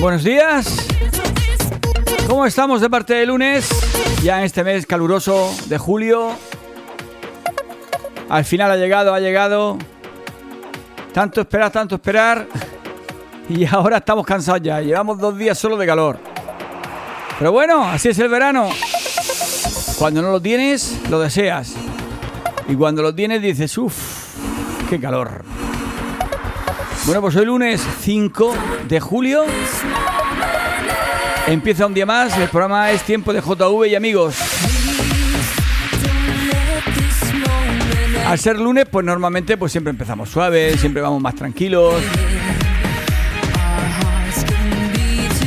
Buenos días. ¿Cómo estamos de parte de lunes? Ya en este mes caluroso de julio. Al final ha llegado, ha llegado. Tanto esperar, tanto esperar. Y ahora estamos cansados ya. Llevamos dos días solo de calor. Pero bueno, así es el verano. Cuando no lo tienes, lo deseas. Y cuando lo tienes, dices, uff, qué calor. Bueno, pues hoy lunes 5 de julio. Empieza un día más. El programa es Tiempo de JV y amigos. Al ser lunes, pues normalmente pues siempre empezamos suaves, siempre vamos más tranquilos.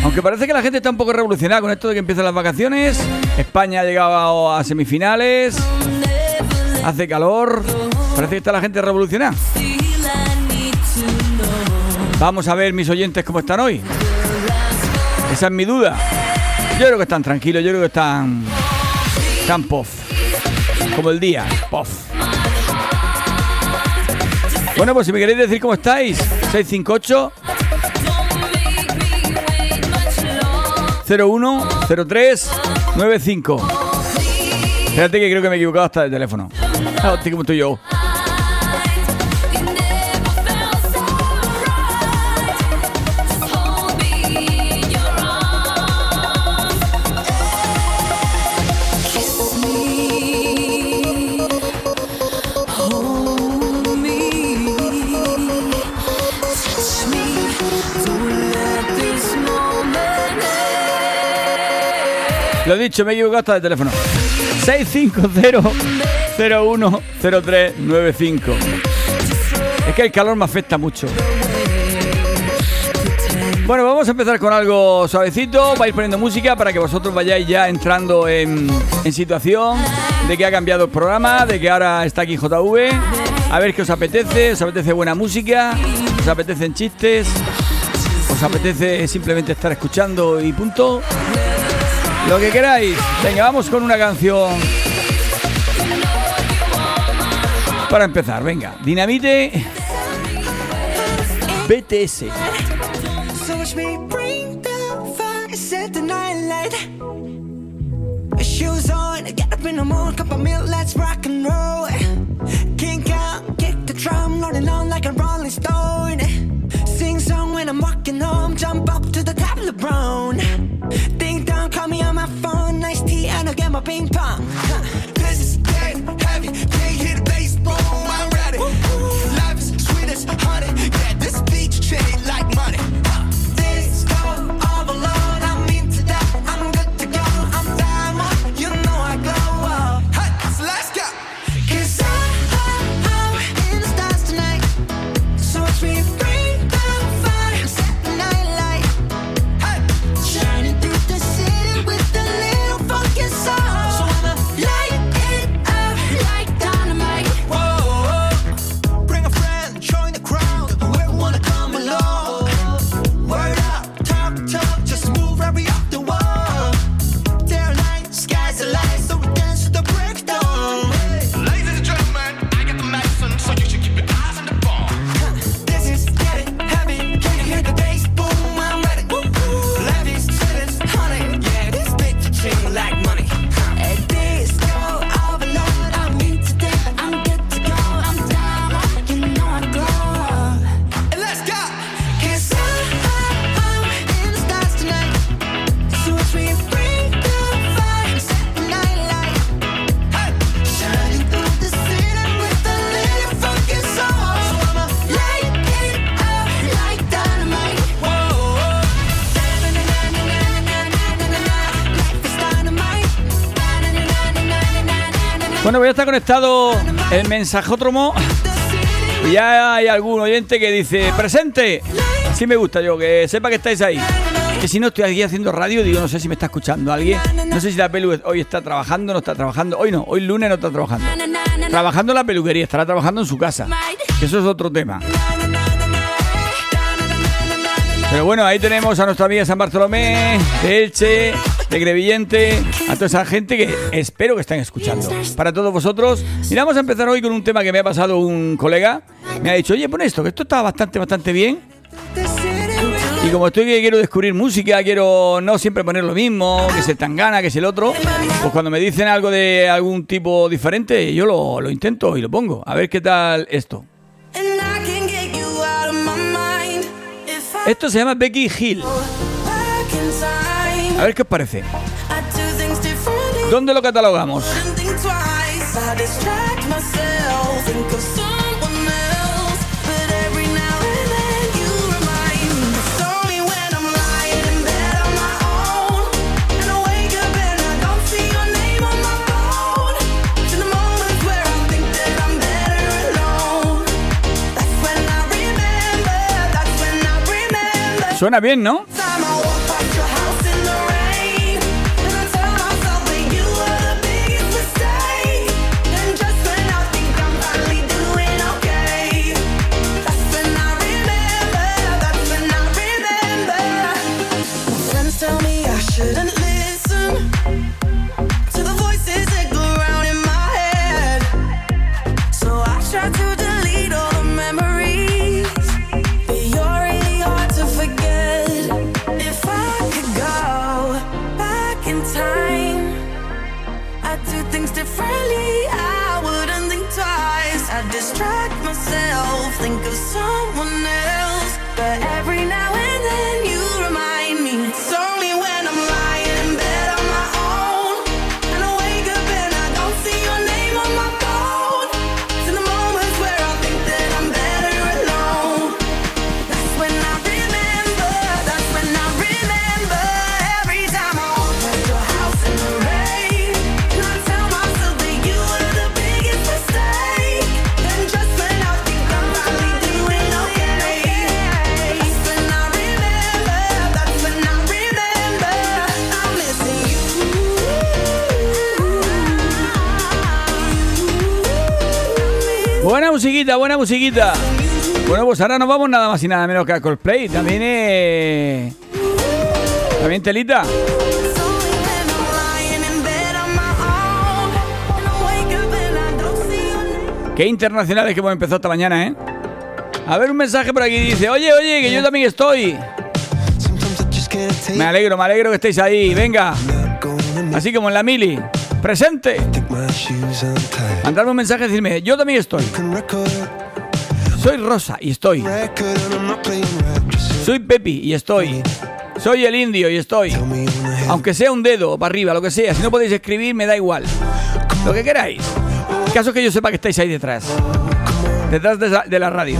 Aunque parece que la gente está un poco revolucionada con esto de que empiezan las vacaciones. España ha llegado a semifinales. Hace calor. Parece que está la gente revolucionada. Vamos a ver mis oyentes cómo están hoy. Esa es mi duda. Yo creo que están tranquilos, yo creo que están. Están pof. Como el día, pof. Bueno, pues si me queréis decir cómo estáis, 658 01 03 95. Espérate que creo que me he equivocado hasta el teléfono. Ah, como estoy yo. Lo dicho, me he equivocado hasta el teléfono. 650-010395. Es que el calor me afecta mucho. Bueno, vamos a empezar con algo suavecito. Va a ir poniendo música para que vosotros vayáis ya entrando en, en situación de que ha cambiado el programa, de que ahora está aquí JV. A ver qué os apetece. ¿Os apetece buena música? ¿Os apetecen chistes? ¿Os apetece simplemente estar escuchando y punto? Lo que queráis. Venga, vamos con una canción. Para empezar, venga. Dinamite. BTS. Shoes on, get up in the mood, cup of milk, let's rock and roll. Kink out, kick the drum, rolling on like a rolling stone. Sing song when I'm walking home, jump up Bueno, voy a estar conectado el mensajótromo. Ya hay algún oyente que dice, presente. Así me gusta yo, que sepa que estáis ahí. Que si no estoy aquí haciendo radio, digo, no sé si me está escuchando alguien. No sé si la pelu hoy está trabajando, no está trabajando. Hoy no, hoy lunes no está trabajando. Trabajando la peluquería, estará trabajando en su casa. Eso es otro tema. Pero bueno, ahí tenemos a nuestra amiga San Bartolomé, Elche, de Grevillente, a toda esa gente que espero que estén escuchando. Para todos vosotros, y vamos a empezar hoy con un tema que me ha pasado un colega. Me ha dicho, oye, pon esto, que esto está bastante, bastante bien. Y como estoy que quiero descubrir música, quiero no siempre poner lo mismo, que se tan gana, que es el otro, pues cuando me dicen algo de algún tipo diferente, yo lo, lo intento y lo pongo. A ver qué tal esto. Esto se llama Becky Hill. A ver qué os parece. ¿Dónde lo catalogamos? Wouldn't think twice. Musiquita, buena musiquita. Bueno, pues ahora nos vamos nada más y nada menos que a Coldplay. También eh... También telita. Qué internacionales que hemos empezado esta mañana, ¿eh? A ver, un mensaje por aquí dice, oye, oye, que yo también estoy. Me alegro, me alegro que estéis ahí. Venga, así como en la mili. Presente. Mandarme un mensaje y decirme, yo también estoy. Soy Rosa y estoy. Soy Pepi y estoy. Soy el indio y estoy. Aunque sea un dedo para arriba, lo que sea. Si no podéis escribir, me da igual. Lo que queráis. El caso es que yo sepa que estáis ahí detrás. Detrás de la radio.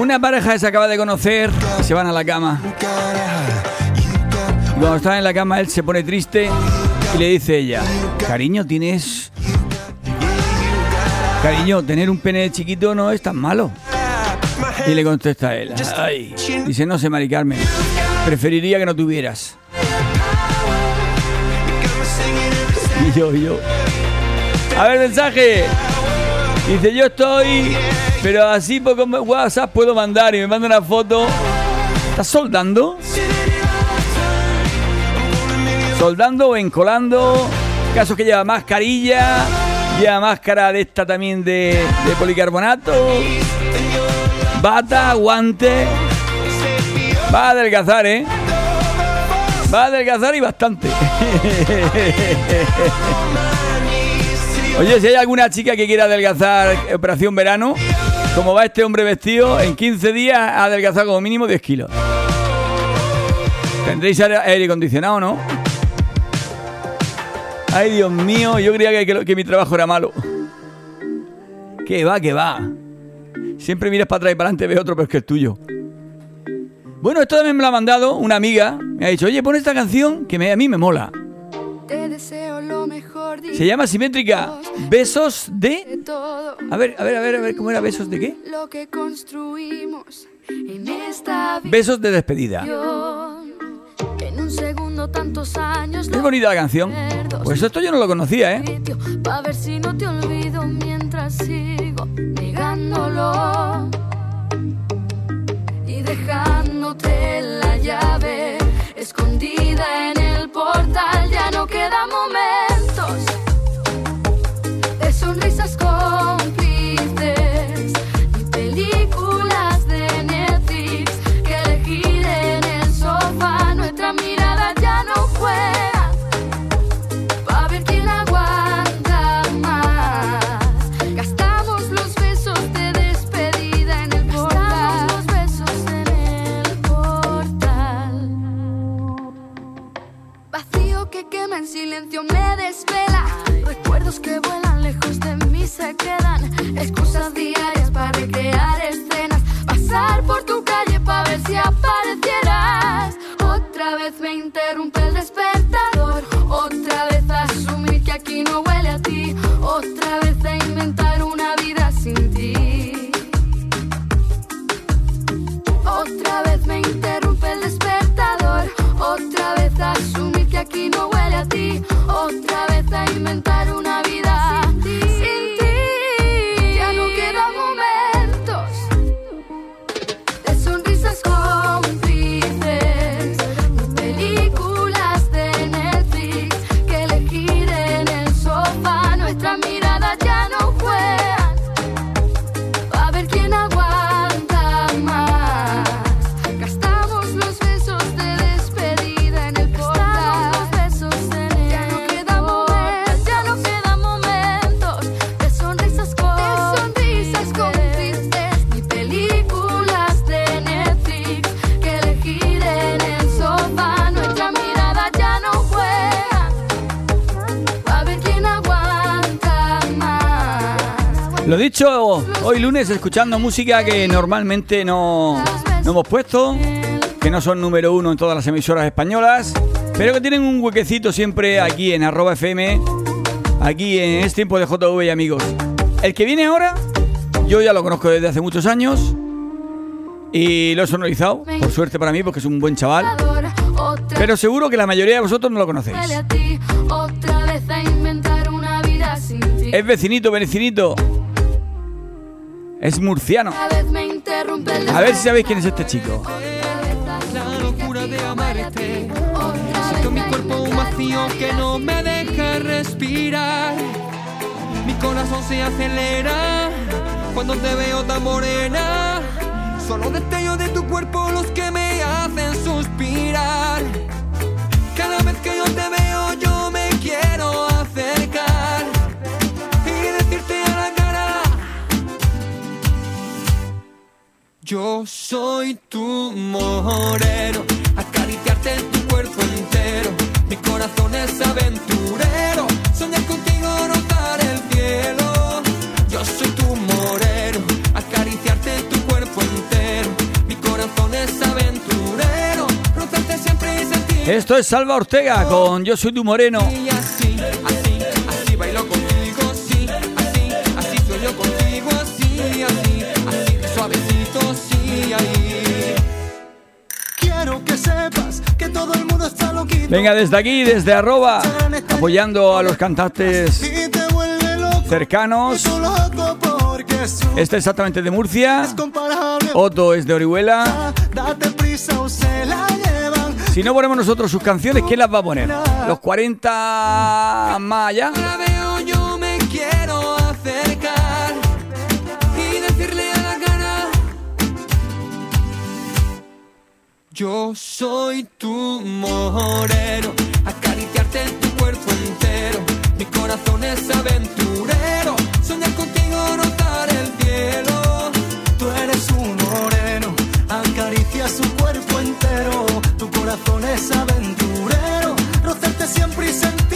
Una pareja se acaba de conocer se van a la cama. cuando están en la cama, él se pone triste y le dice ella: Cariño, tienes. Cariño, tener un pene chiquito no es tan malo. Y le contesta él: Ay. Dice: No sé, Mari Carmen. Preferiría que no tuvieras. Y yo, yo. A ver, mensaje. Dice, yo estoy, pero así por WhatsApp puedo mandar y me manda una foto. ¿Estás soldando? Soldando o encolando. Caso que lleva mascarilla. Máscara de esta también de, policarbonato. Bata, guante. Va a adelgazar, ¿eh? Va a adelgazar y bastante. Oye, si hay alguna chica que quiera adelgazar operación verano, como va este hombre vestido, en 15 días ha adelgazado como mínimo 10 kilos. Tendréis aire acondicionado, ¿no? Ay, Dios mío, yo creía que, que- que mi trabajo era malo. Que va, que va. Siempre miras para atrás y para adelante, ves otro, pero es que es tuyo. Bueno, esto también me lo ha mandado una amiga. Me ha dicho, oye, pon esta canción que me- a mí me mola. Se llama Simétrica. Besos de A ver, a ver, a ver, a ver, ¿cómo era? ¿Besos de qué? lo que construimos en esta vida. Besos de despedida. Es bonita la canción. Pues esto yo no lo conocía, ¿eh? Pa' ver si no te olvido mientras sigo negándolo. Y dejándote la llave escondida en el portal. Ya no quedan momentos silencio me desvela. Recuerdos que vuelan lejos de mí se quedan. Excusas diarias para recrear escenas. Pasar por tu calle para ver si aparecieras. Otra vez me interrumpe aquí no huele a ti. Otra vez a inventar una vida Lo dicho, hoy lunes escuchando música que normalmente no, no hemos puesto, que no son número uno en todas las emisoras españolas, pero que tienen un huequecito siempre aquí en arroba FM, aquí en este tiempo de JV y amigos. El que viene ahora, yo ya lo conozco desde hace muchos años y lo he sonorizado, por suerte para mí, porque es un buen chaval, pero seguro que la mayoría de vosotros no lo conocéis. Es vecinito, vecinito. Es murciano. A ver si sabéis quién es este chico. La locura de amarte. Otra Siento mi cuerpo un vacío que no me deja respirar. Mi corazón se acelera cuando te veo tan morena. Son los destellos de tu cuerpo los que me hacen suspirar. Yo soy tu moreno, acariciarte en tu cuerpo entero. Mi corazón es aventurero, soñar contigo, rozar el cielo. Yo soy tu moreno, acariciarte en tu cuerpo entero. Mi corazón es aventurero, rozarte siempre y sentir. Esto es Salva Ortega con Yo soy tu moreno. Y así, así, Venga, desde aquí, desde arroba, apoyando a los cantantes cercanos. Este es exactamente de Murcia. Otto es de Orihuela. Si no ponemos nosotros sus canciones, ¿quién las va a poner? ¿Los 40 más allá? Yo soy tu moreno, acariciarte en tu cuerpo entero. Mi corazón es aventurero, soñar contigo, notar el cielo. Tú eres un moreno, acaricia su cuerpo entero. Tu corazón es aventurero, rozarte siempre y sentir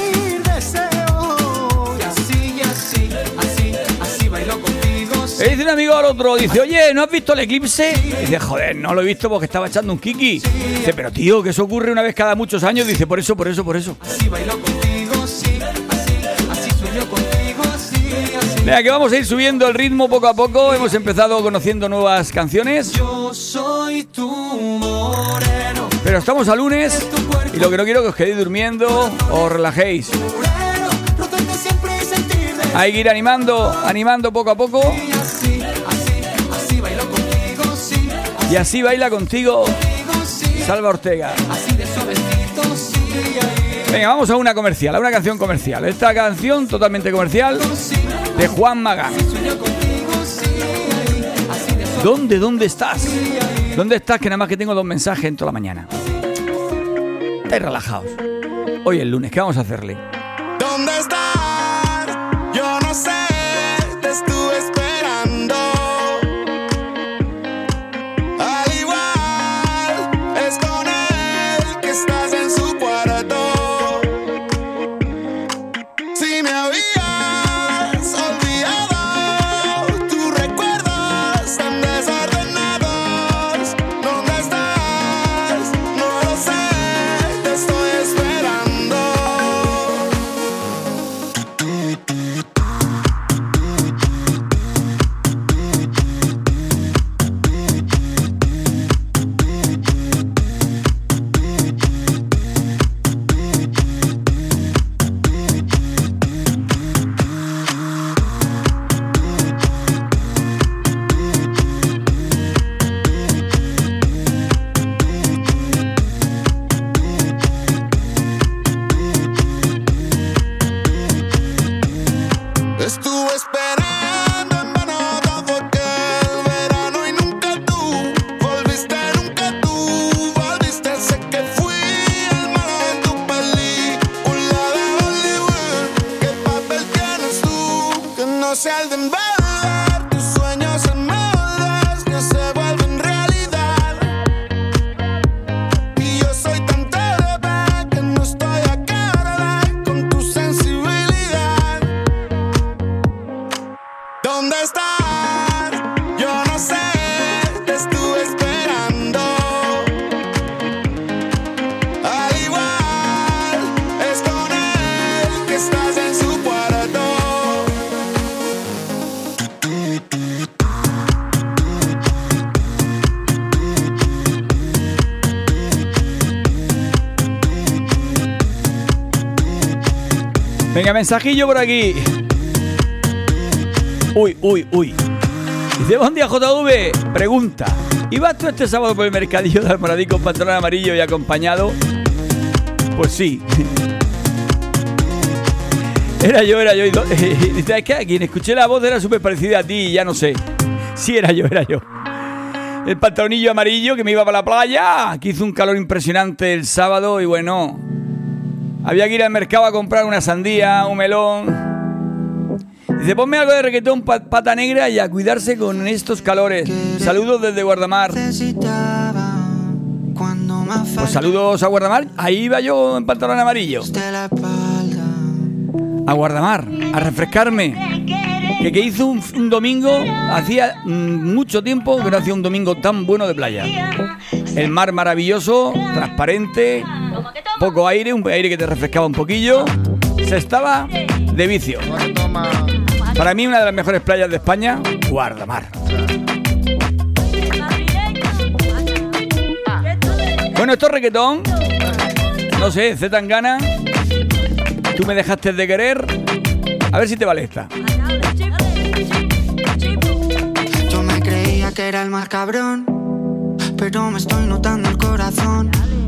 Le dice un amigo al otro, dice, oye, ¿no has visto el eclipse? Y dice, joder, no lo he visto porque estaba echando un kiki. Dice, pero tío, que eso ocurre una vez cada muchos años. Dice, por eso, por eso, por eso. Así bailo contigo, sí, así, así sueño contigo, sí, así. Venga, que vamos a ir subiendo el ritmo poco a poco. Hemos empezado conociendo nuevas canciones. Yo soy tu moreno, Pero estamos a lunes y lo que no quiero es que os quedéis durmiendo o relajéis. Hay que ir animando, animando poco a poco. Y así baila contigo Salva Ortega. Venga, vamos a una comercial, a una canción comercial. Esta canción totalmente comercial de Juan Magán. ¿Dónde, dónde estás? ¿Dónde estás? Que nada más que tengo dos mensajes en toda la mañana. Estáis relajados. Hoy es lunes, ¿qué vamos a hacerle? ¿Dónde estás? Mensajillo por aquí. Uy, uy, uy. Dice, buen día JV. Pregunta. ¿Ibas tú este sábado por el mercadillo de Almoradí con pantalón amarillo y acompañado? Pues sí. Era yo, era yo. Y Dice, es que a quien escuché la voz era súper parecida a ti y ya no sé. Sí, era yo, era yo. El pantalonillo amarillo que me iba para la playa, que hizo un calor impresionante el sábado y bueno, había que ir al mercado a comprar una sandía, un melón. Dice, ponme algo de reggaetón pa- pata negra y a cuidarse con estos calores. Saludos desde Guardamar. Pues saludos a Guardamar. Ahí iba yo en pantalón amarillo. A Guardamar, a refrescarme. Que, que hizo un, un domingo, hacía mm, mucho tiempo que no hacía un domingo tan bueno de playa. El mar maravilloso, transparente, poco aire, un aire que te refrescaba un poquillo. Se estaba de vicio. Para mí una de las mejores playas de España, Guardamar. Bueno, esto es reggaetón. No sé, Z Tangana. Tú me dejaste de querer. A ver si te vale esta. será el más cabrón. Pero me estoy notando el corazón.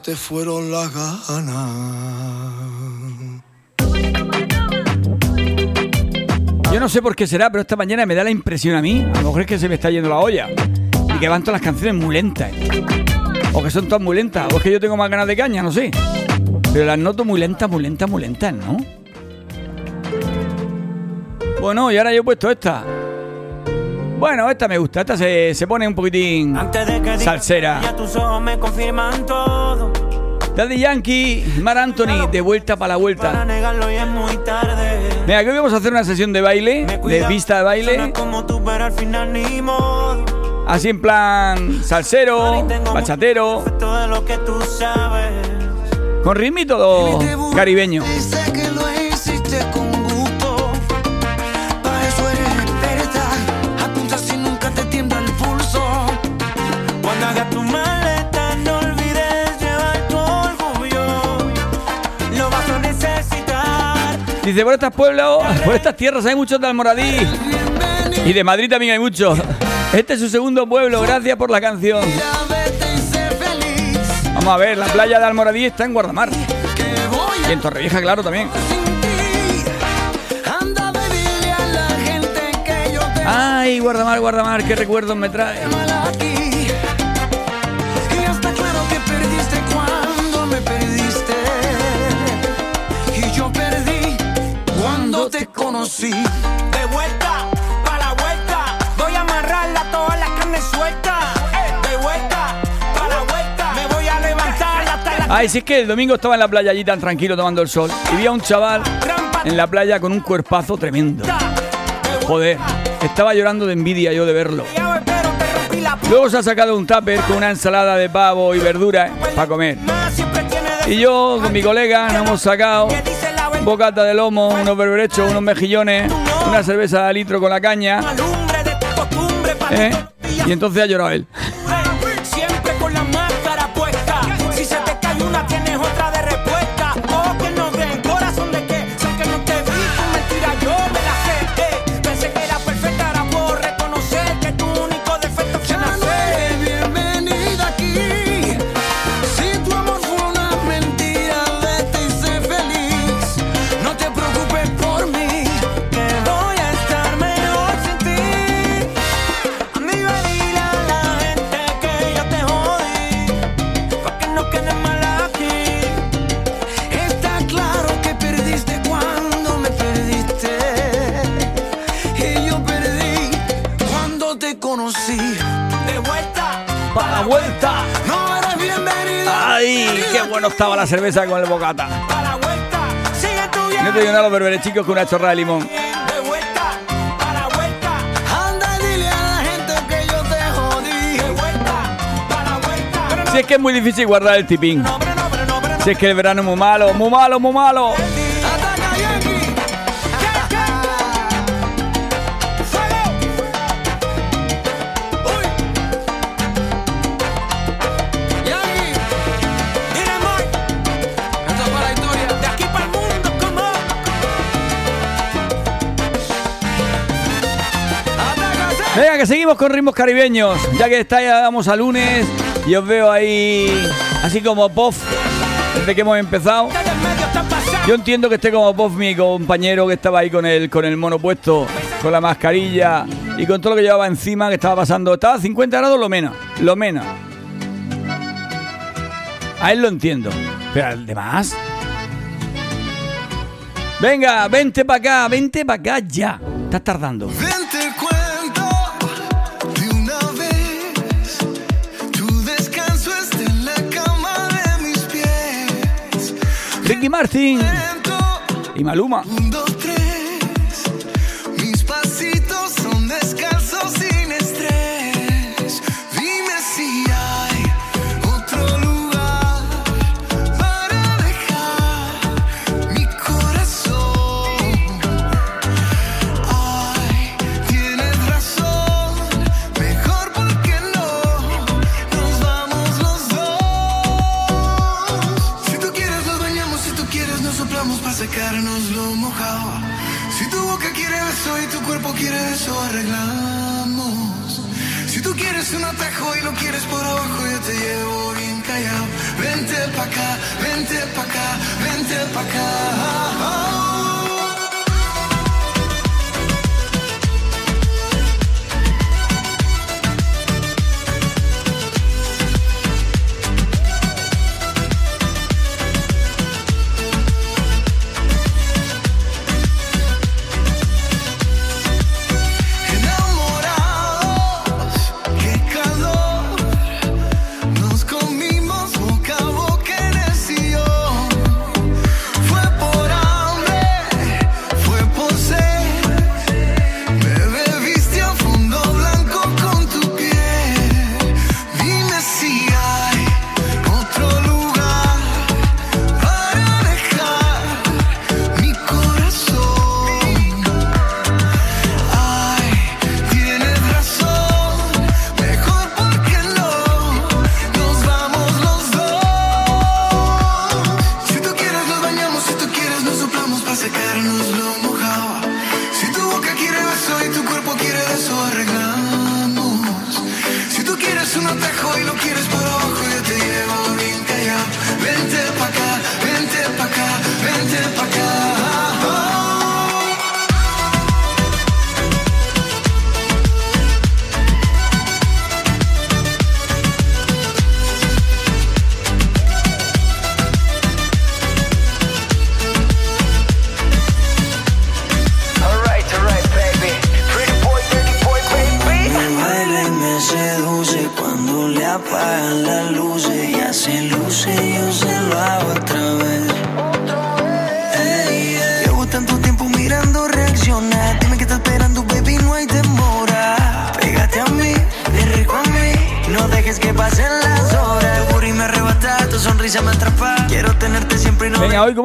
te fueron las ganas. Yo no sé por qué será, pero esta mañana me da la impresión a mí, a lo mejor es que se me está yendo la olla, y que van todas las canciones muy lentas. O que son todas muy lentas, o es que yo tengo más ganas de caña, no sé. Pero las noto muy lentas, muy lentas, muy lentas, ¿no? Bueno, y ahora yo he puesto esta. Bueno, esta me gusta, esta se, se pone un poquitín Antes de que digas salsera. Ya tus ojos me confirman todo. Daddy Yankee, Mar Anthony, de vuelta para la Para vuelta. negarlo es muy tarde. Venga, que hoy vamos a hacer una sesión de baile, de pista de baile. como tú, pero al final ni modo. Así en plan salsero, bachatero, de lo que tú sabes. con ritmito todo caribeño. Sé que lo Dice, por estas pueblos, por estas tierras hay muchos de Almoradí. Y de Madrid también hay muchos. Este es su segundo pueblo, gracias por la canción. Vamos a ver, la playa de Almoradí está en Guardamar. Y en Torrevieja, claro, también. Ay, Guardamar, Guardamar, qué recuerdos me trae. Te conocí. De vuelta, pa' la vuelta. Voy a amarrarla toda la carne suelta. De vuelta, pa' la vuelta. Me voy a levantar hasta la Ay, si es que el domingo estaba en la playa allí tan tranquilo tomando el sol. Y vi a un chaval en la playa con un cuerpazo tremendo. Joder, estaba llorando de envidia yo de verlo. Luego se ha sacado un tupper con una ensalada de pavo y verduras para comer. Y yo con mi colega nos hemos sacado bocata de lomo, unos berberechos, unos mejillones, una cerveza de litro con la caña. ¿eh? Y entonces ha llorado él. ¡Ay! ¡Qué bueno estaba la cerveza con el bocata! No te llenan los berberechicos con una chorra de limón. No, Si es que es muy difícil guardar el tipín. no, no, no, no. Si es que el verano es muy malo, muy malo, muy malo. Venga, que seguimos con ritmos caribeños. Ya que está, ya vamos a lunes y os veo ahí así como puff desde que hemos empezado. Yo entiendo que esté como puff mi compañero que estaba ahí con el, con el mono puesto, con la mascarilla y con todo lo que llevaba encima, que estaba pasando. Estaba a 50 grados lo menos, lo menos. A él lo entiendo. Pero al demás. Venga, vente para acá, vente para acá ya. Estás tardando. Ricky Martin y Maluma. Vente pa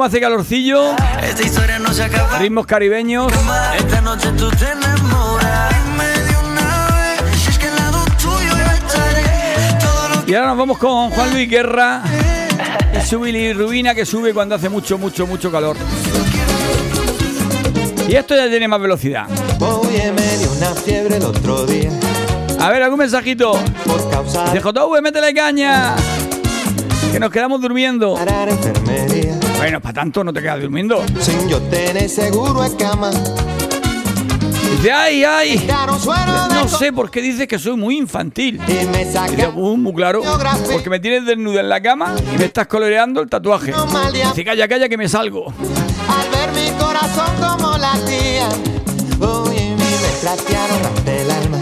hace calorcillo, Esta historia no se acaba. ritmos caribeños. Esta noche tú te enamoras. Y ahora nos vamos con Juan Luis Guerra y su bilirrubina que sube cuando hace mucho, mucho, mucho calor. Y esto ya tiene más velocidad. Oye, me dio una fiebre el otro día A ver, algún mensajito. por causa De de JV, métele caña. Que nos quedamos durmiendo. parar enfermería. Bueno, para tanto no te quedas durmiendo. Sin yo tener seguro en cama. Dice, ay, ay. No sé por qué dices que soy muy infantil. Y me dice, saca "Uh, muy claro. Porque me tienes desnuda en la cama y me estás coloreando el tatuaje. Dice, calla, calla, que me salgo. al ver mi corazón como latía. Oye, mi me platearon el alma.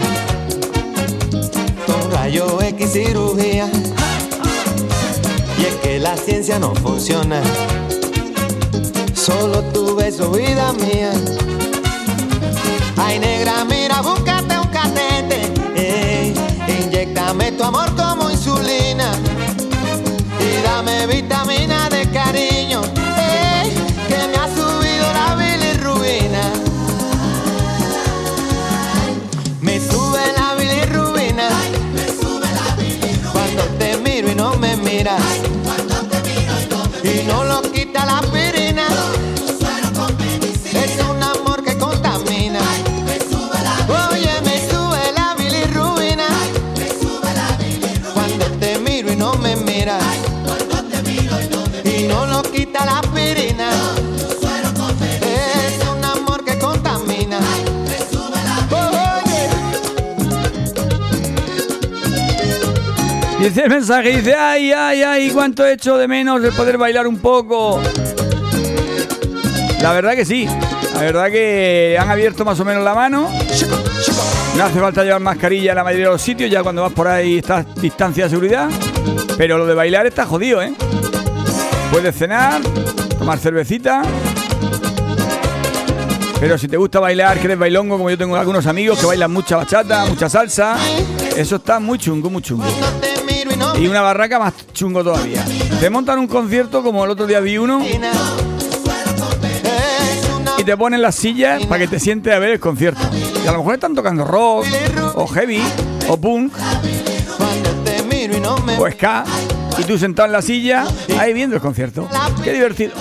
Con rayo X cirugía. Y es que la ciencia no funciona. Solo tu beso, vida mía. Ay, negra, mira, búscate un catete. Ey, inyectame tu amor como insulina. Y dame vitamina de cariño. Ey, que me ha subido la bilirrubina. Me sube la bilirrubina. Cuando te miro y no me miras. Y no lo quita la aspirina. Es un amor que contamina. Oye, me sube Dice el mensaje, dice, ay, ay, ay, cuánto he hecho de menos el poder bailar un poco. La verdad que sí, la verdad que han abierto más o menos la mano. No hace falta llevar mascarilla en la mayoría de los sitios, ya cuando vas por ahí estás distancia de seguridad. Pero lo de bailar está jodido, ¿eh? Puedes cenar, tomar cervecita. Pero si te gusta bailar, que eres bailongo, como yo tengo algunos amigos que bailan mucha bachata, mucha salsa, eso está muy chungo, muy chungo. Y una barraca más chungo todavía. Te montan un concierto como el otro día vi uno y te ponen las sillas para que te sientes a ver el concierto. Y a lo mejor están tocando rock, o heavy, o punk, o ska. Y tú sentado en la silla, ahí viendo el concierto. Qué divertido.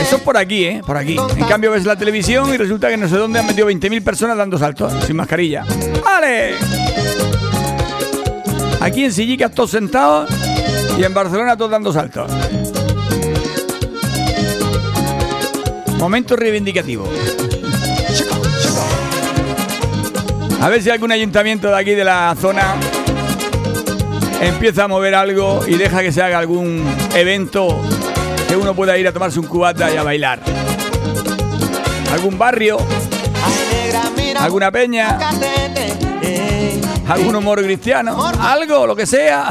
Eso es por aquí, ¿eh? Por aquí. En cambio ves la televisión y resulta que no sé dónde han metido 20.000 personas dando saltos, sin mascarilla. ¡Vale! Aquí en Sillicas todos sentados y en Barcelona todos dando saltos. Momento reivindicativo. A ver si algún ayuntamiento de aquí de la zona empieza a mover algo y deja que se haga algún evento que uno pueda ir a tomarse un cubata y a bailar. Algún barrio, alguna peña. Algún humor cristiano, algo, lo que sea.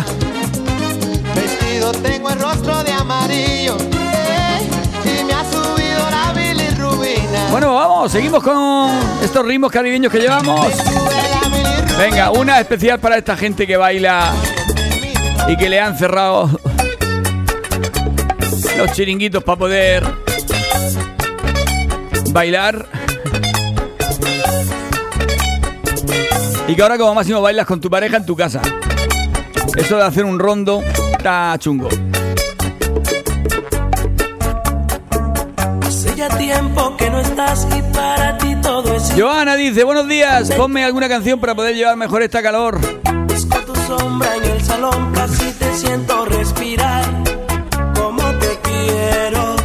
Vestido tengo el rostro de amarillo ey, y me ha subido la bilirrubina. Bueno, vamos, seguimos con estos ritmos caribeños que llevamos. Venga, una especial para esta gente que baila y que le han cerrado los chiringuitos para poder bailar. Y que ahora como máximo bailas con tu pareja en tu casa. Eso de hacer un rondo está chungo. Hace ya tiempo que no estás y para ti todo es Joana dice, buenos días, ponme alguna canción para poder llevar mejor esta calor. Busco tu sombra en el salón, casi te siento respirar. Como te quiero.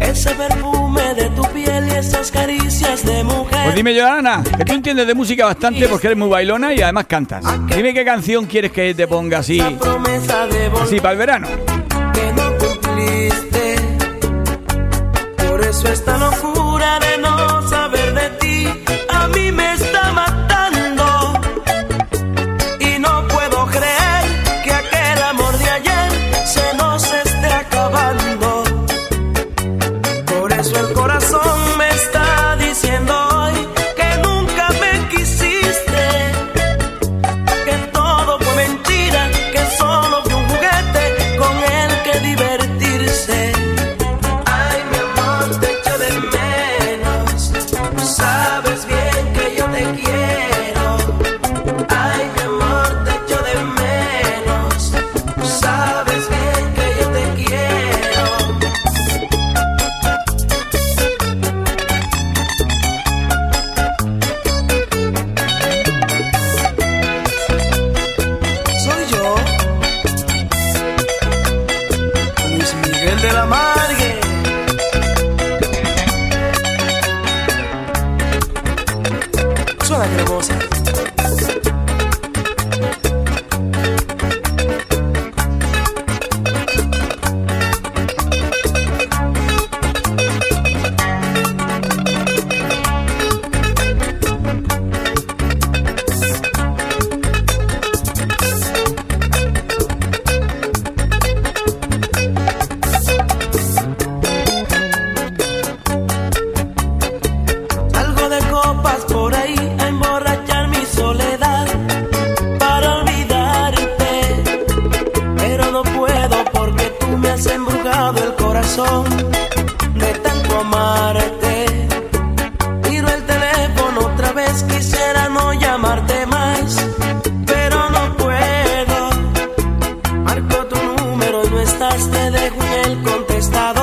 Ese perfume de tu piel y esas caricias. Pues dime, Joana, que tú entiendes de música bastante porque eres muy bailona y además cantas. Dime qué canción quieres que te ponga así, así para el verano. que no cumpliste. Por eso esta locura el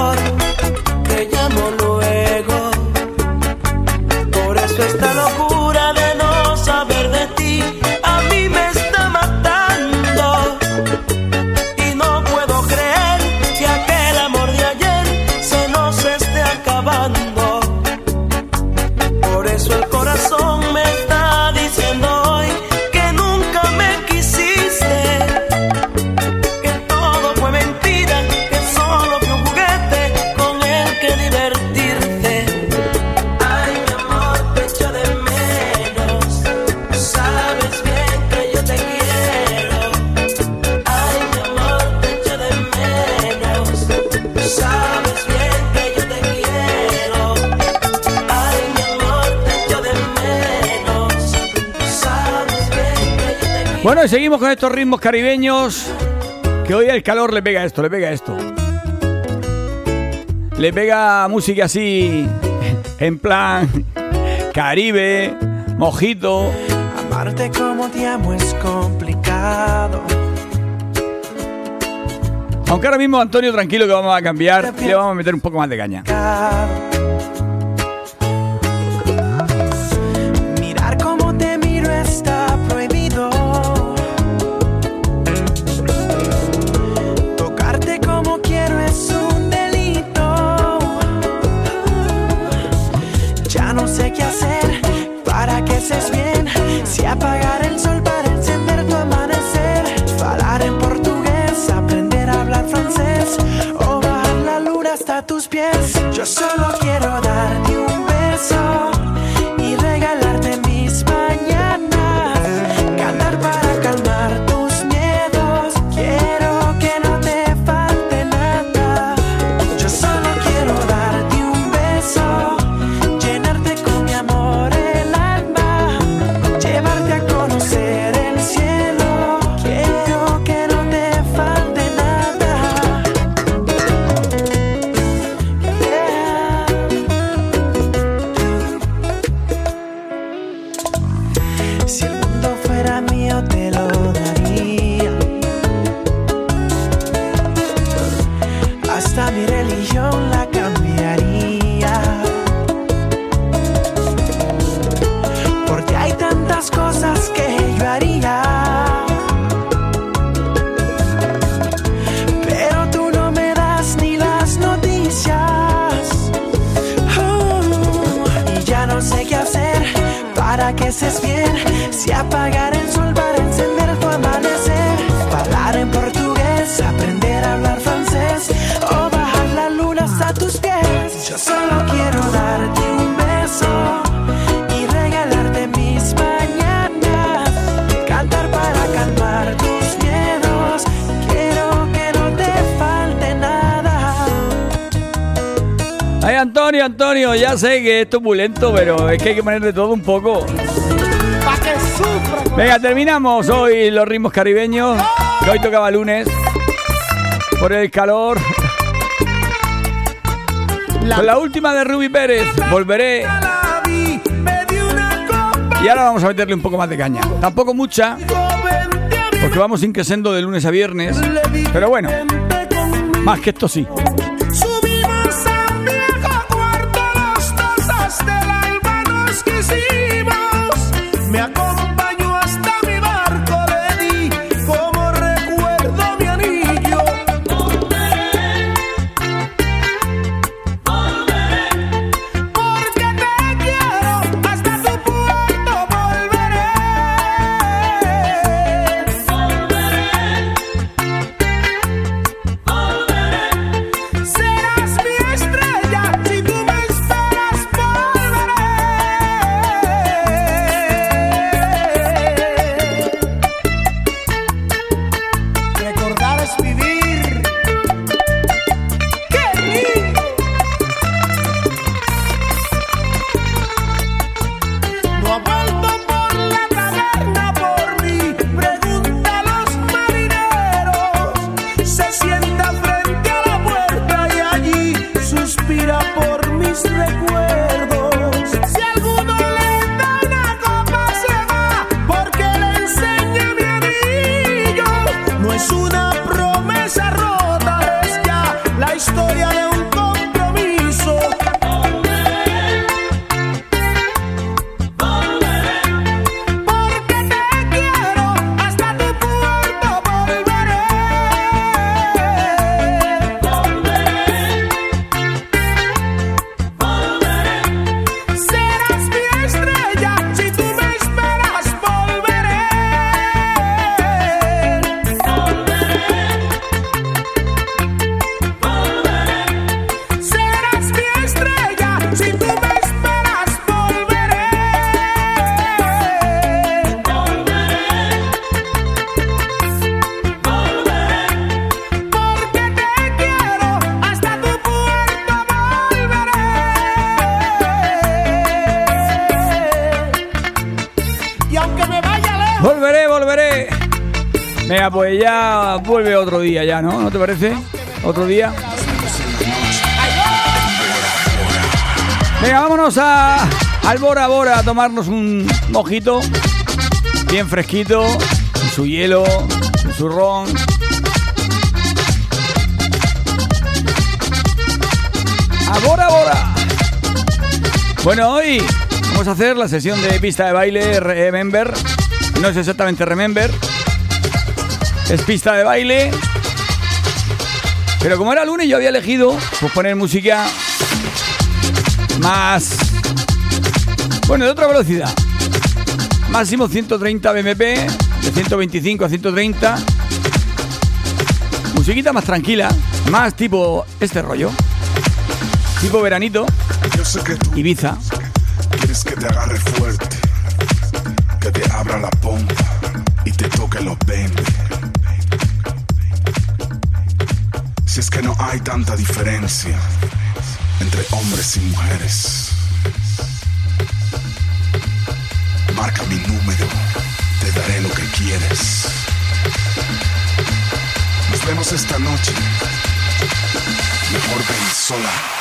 Seguimos con estos ritmos caribeños. Que hoy el calor le pega esto, le pega esto. Le pega música así, en plan Caribe, mojito. Amarte como te amo es complicado. Aunque ahora mismo Antonio, tranquilo que vamos a cambiar, le vamos a meter un poco más de caña. Estés bien. Si apagar el sol para encender tu amanecer. Hablar en portugués, aprender a hablar francés. O bajar la luna hasta tus pies. Yo solo quiero darte un Antonio, Antonio, ya sé que es turbulento, pero es que hay que poner de todo un poco. Venga, terminamos hoy los ritmos caribeños. Que hoy tocaba lunes. Por el calor. Con la última de Ruby Pérez. Volveré. Y ahora vamos a meterle un poco más de caña. Tampoco mucha. Porque vamos increciendo de lunes a viernes. Pero bueno, más que esto sí. Vuelve otro día ya, ¿no? ¿No te parece? Otro día. Venga, vámonos a al Bora Bora a tomarnos un mojito bien fresquito, con su hielo, con su ron. A Bora Bora. Bueno, hoy vamos a hacer la sesión de pista de baile Remember. No es exactamente Remember. Es pista de baile. Pero como era lunes yo había elegido pues poner música más bueno, de otra velocidad. Máximo 130 BMP, de 125 a 130. Musiquita más tranquila, más tipo este rollo. Tipo veranito. Yo sé que tú Ibiza. quieres que te agarre fuerte, que te abra la pompa y te toque los 20. Hay tanta diferencia entre hombres y mujeres. Marca mi número, te daré lo que quieres. Nos vemos esta noche. Mejor ven sola.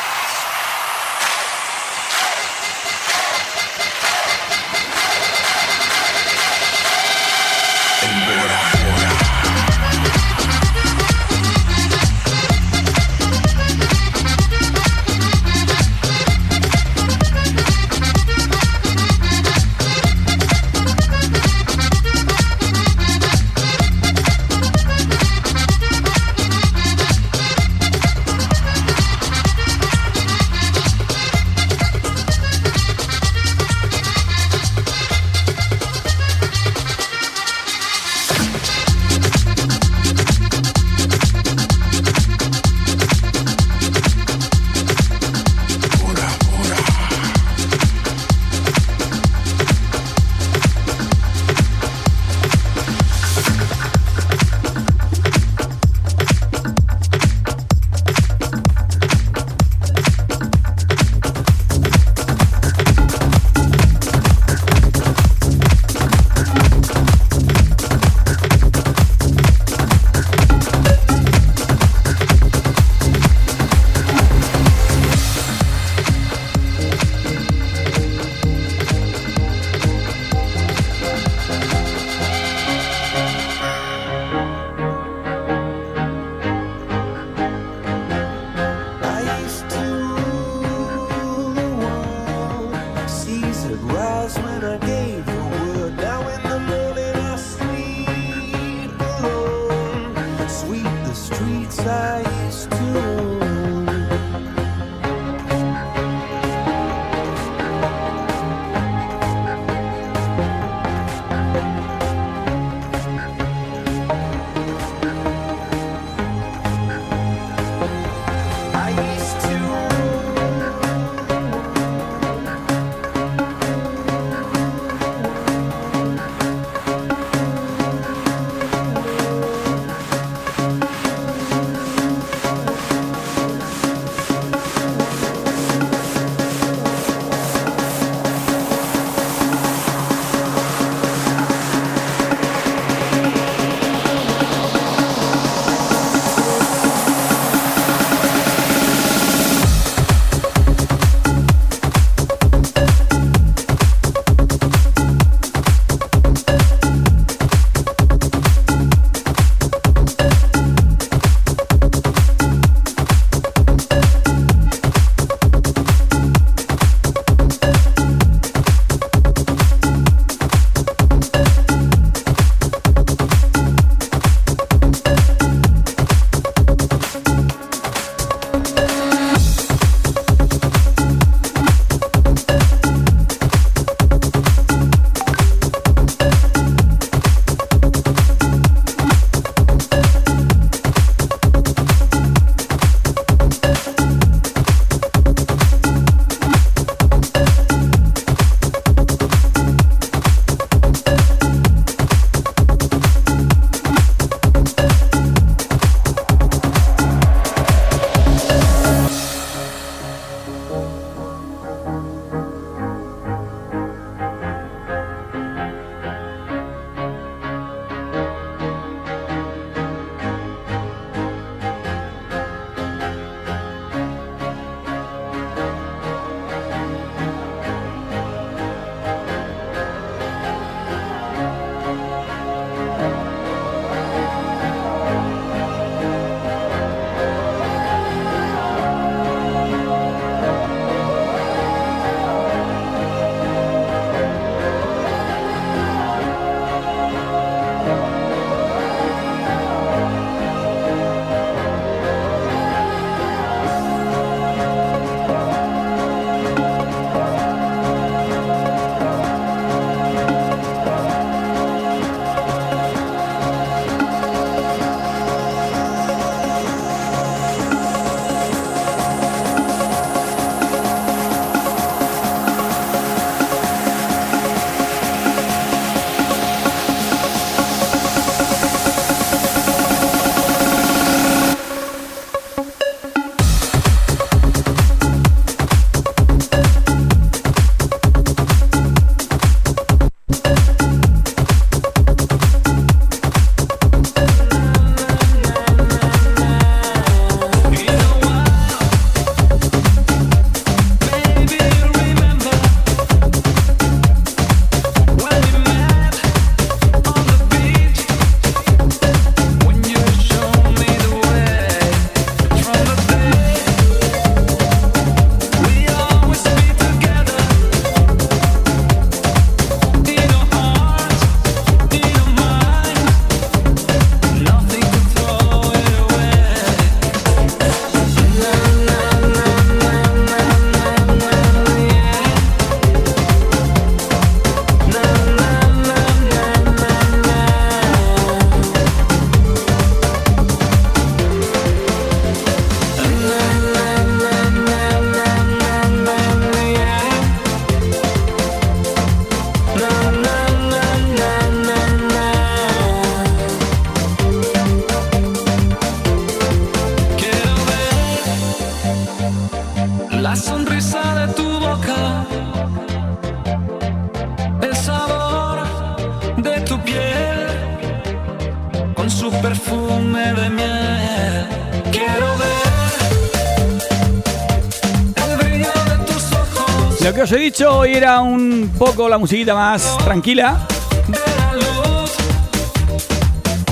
Lo que os he dicho hoy era un poco la musiquita más tranquila.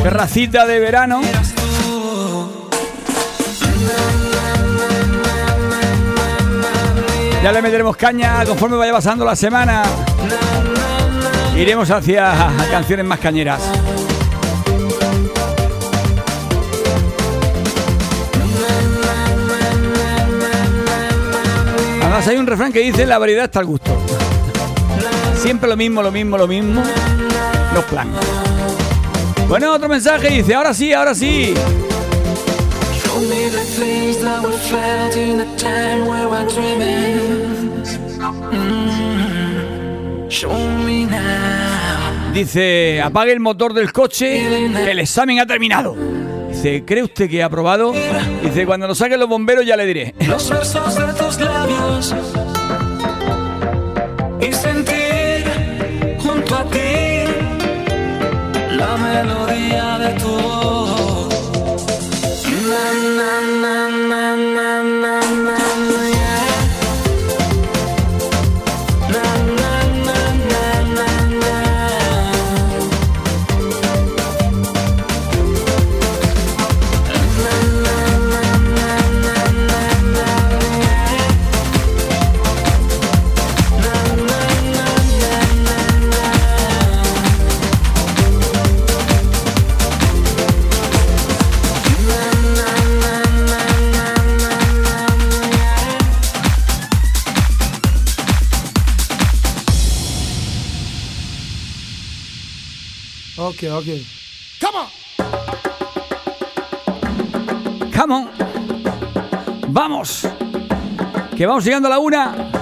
Terracita de verano. Ya le meteremos caña conforme vaya pasando la semana. Iremos hacia canciones más cañeras. Además hay un refrán que dice la variedad está al gusto. Siempre lo mismo, lo mismo, lo mismo. Los planes. Bueno, otro mensaje dice, ahora sí, ahora sí. Mm. Now. Dice, apague el motor del coche, el examen ha terminado. Dice, ¿cree usted que ha aprobado? Dice, cuando lo saquen los bomberos ya le diré. Los versos de tus labios y sentir junto a ti la melodía de tu Ok, ok. Come on. Come on. Vamos. Que vamos llegando a la una.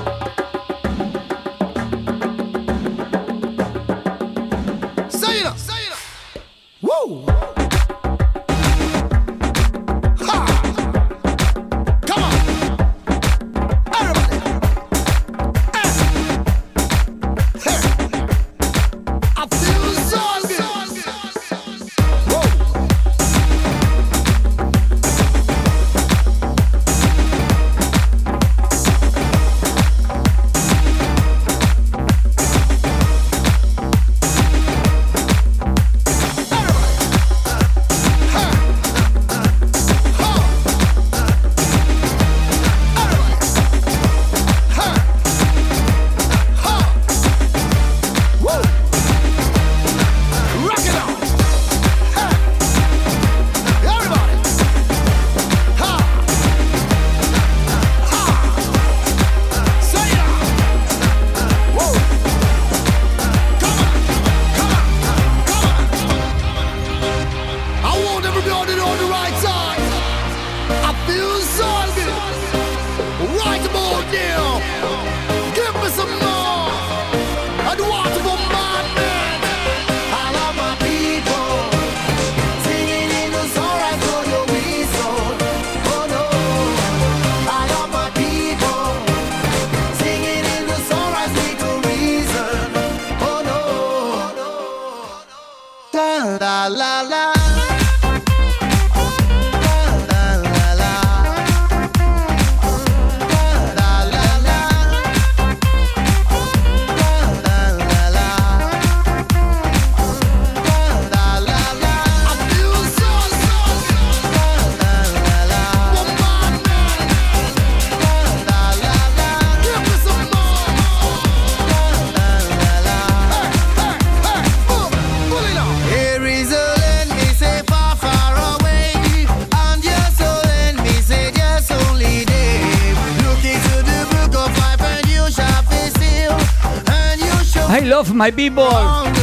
Love my people.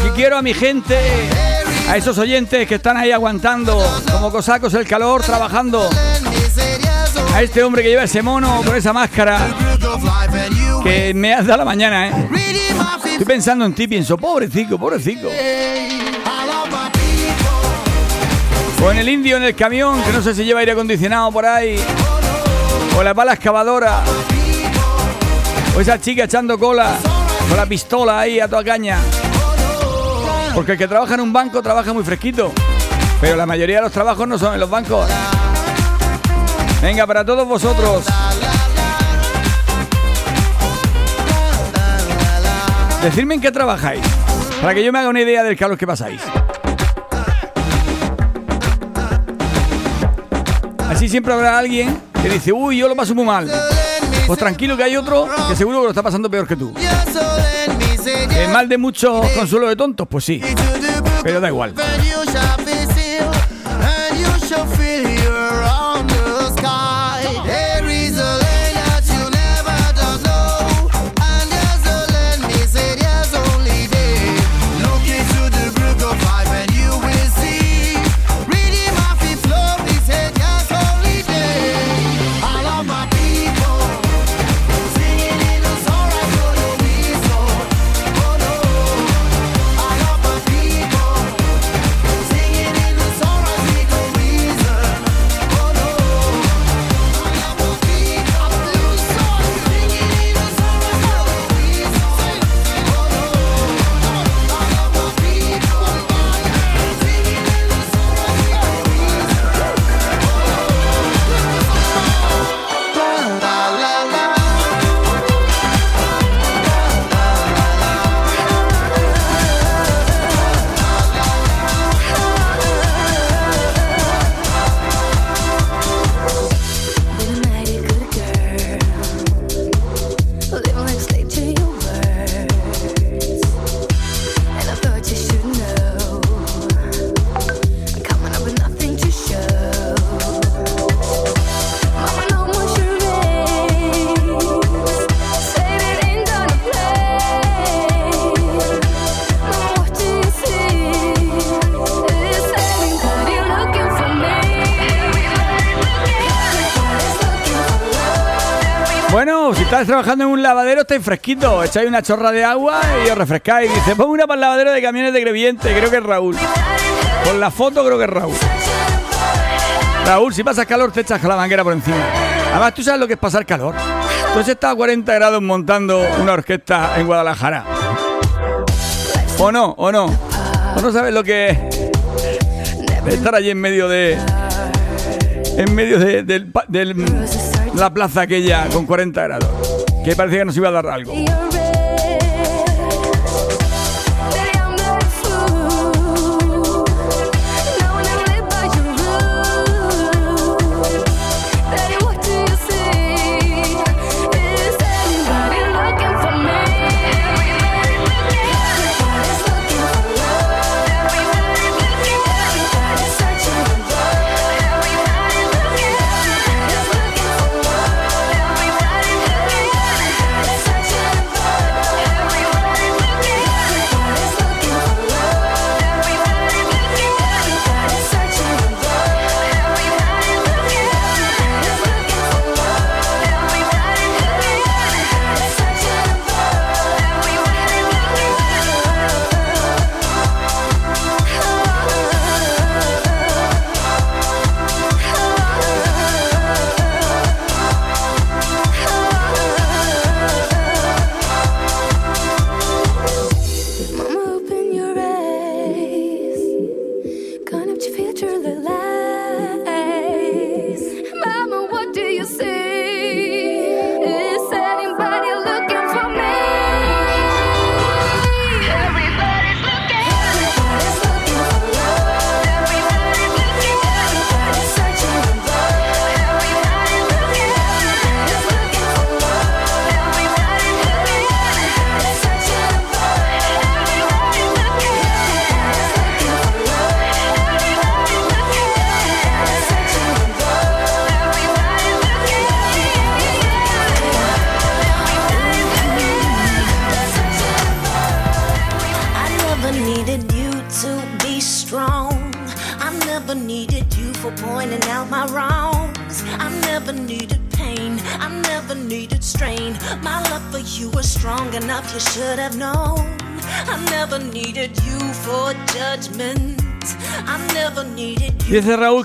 Que quiero a mi gente. A esos oyentes que están ahí aguantando como cosacos el calor, trabajando. A este hombre que lleva ese mono con esa máscara que me has dado la mañana, ¿eh? Estoy pensando en ti, pienso, pobrecito, pobrecito. O en el indio en el camión, que no sé si lleva aire acondicionado por ahí. O la pala excavadora. O esa chica echando cola con la pistola ahí a toda caña. Porque el que trabaja en un banco trabaja muy fresquito. Pero la mayoría de los trabajos no son en los bancos. Venga, para todos vosotros. Decidme en qué trabajáis, para que yo me haga una idea del calor que pasáis. Así siempre habrá alguien que dice, uy, yo lo paso muy mal. Pues tranquilo que hay otro que seguro que lo está pasando peor que tú. ¿Que mal de muchos consuelo de tontos? Pues sí. Pero da igual. Estáis fresquito. Echáis una chorra de agua y os refrescáis. Dice, pon una para el lavadero de camiones de Greviente. Creo que es Raúl. Con la foto creo que es Raúl. Raúl, si pasas calor, te echas la manguera por encima. Además, tú sabes lo que es pasar calor. Entonces estás a 40 grados montando una orquesta en Guadalajara. ¿O no? ¿O no? ¿O no sabes lo que es estar allí en medio de... En medio de, la plaza aquella con 40 grados. Que parecía que nos iba a dar algo.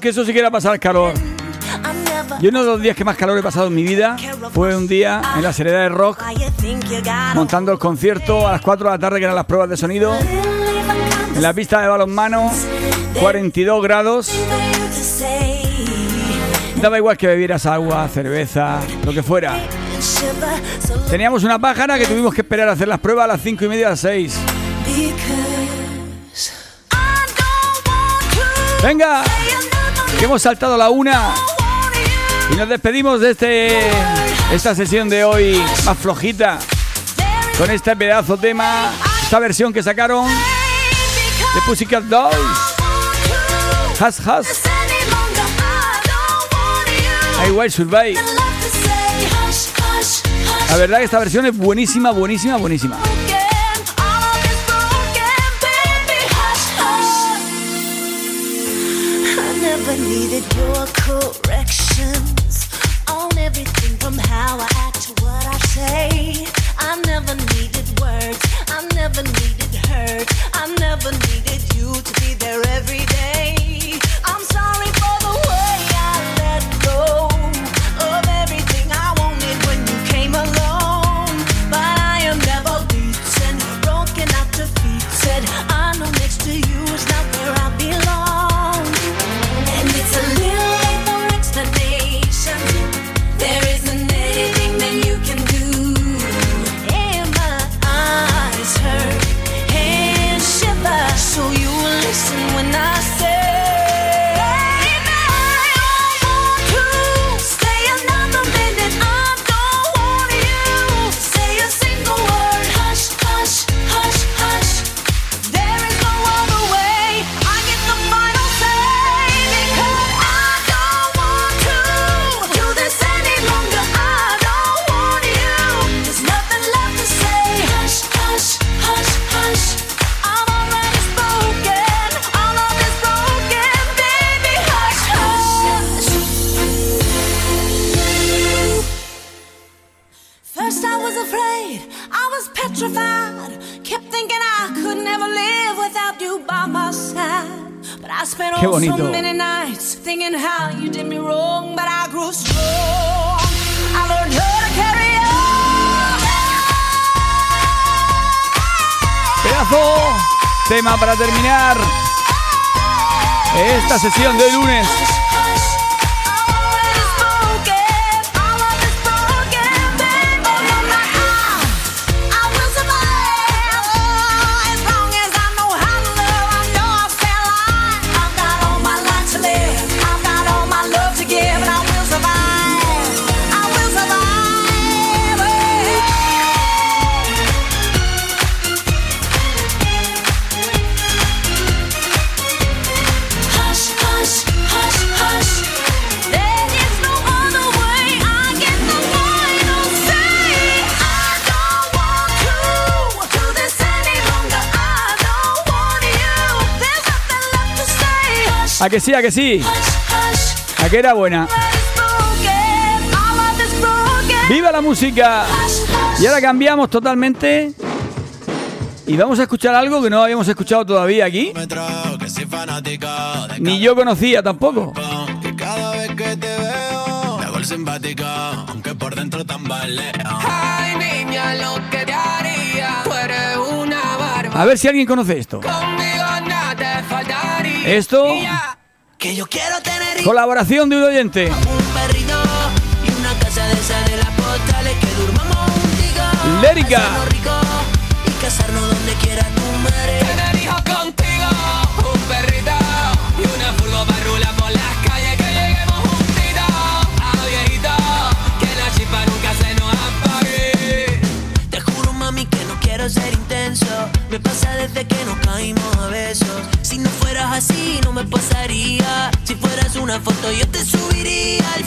que eso siquiera pasar calor. Y uno de los días que más calor he pasado en mi vida fue un día en la Seriedad de Rock, montando el concierto a las 4 de la tarde, que eran las pruebas de sonido. En la pista de balonmano, 42 grados. Daba igual que bebieras agua, cerveza, lo que fuera. Teníamos una pájara que tuvimos que esperar a hacer las pruebas a las 5 y media, a las 6. ¡Venga! que hemos saltado la una y nos despedimos de este, esta sesión de hoy más flojita con este pedazo tema, esta versión que sacaron de Pussycat Dolls. Has Has. I Will Survive. La verdad que esta versión es buenísima, buenísima, buenísima. be the door. sesión de lunes. que sí, que sí. A que era buena. ¡Viva la música! Y ahora cambiamos totalmente. Y vamos a escuchar algo que no habíamos escuchado todavía aquí. Ni yo conocía tampoco. Ay, niña, lo que te haría. Tú. A ver si alguien conoce esto. Conmigo. Esto que yo quiero tener. Colaboración de un oyente. Un Lérica. foto yo te subiría al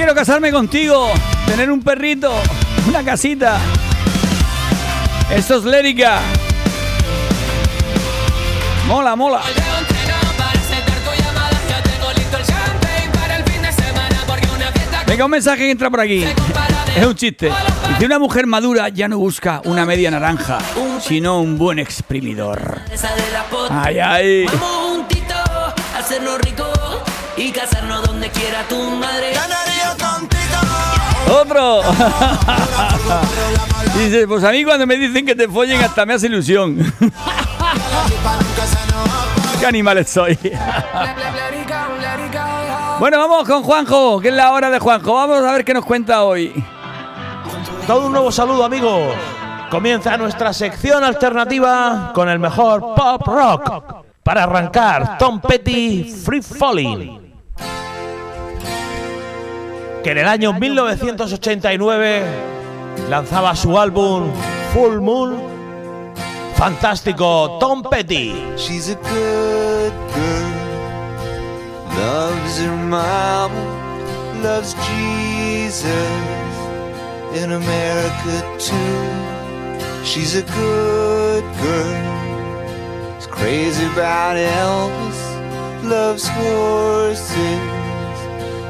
quiero casarme contigo, tener un perrito, una casita. Esto es Lérica. Mola, mola. Venga, un mensaje que entra por aquí. Es un chiste. Dice una mujer madura ya no busca una media naranja, sino un buen exprimidor. Ay, ay. Vamos juntitos, hacernos ricos y casarnos donde quiera tu madre. Otro. Dice, pues a mí cuando me dicen que te follen hasta me hace ilusión. Qué animales soy. Bueno, vamos con Juanjo, que es la hora de Juanjo. Vamos a ver qué nos cuenta hoy. Todo un nuevo saludo, amigos. Comienza nuestra sección alternativa con el mejor pop rock. Para arrancar, Tom Petty, Free Falling. Que en el año 1989 lanzaba su álbum Full Moon. Fantástico, Tom Petty. She's a good girl, loves her mama, loves Jesus in America too. She's a good girl, is crazy about Elvis, loves horses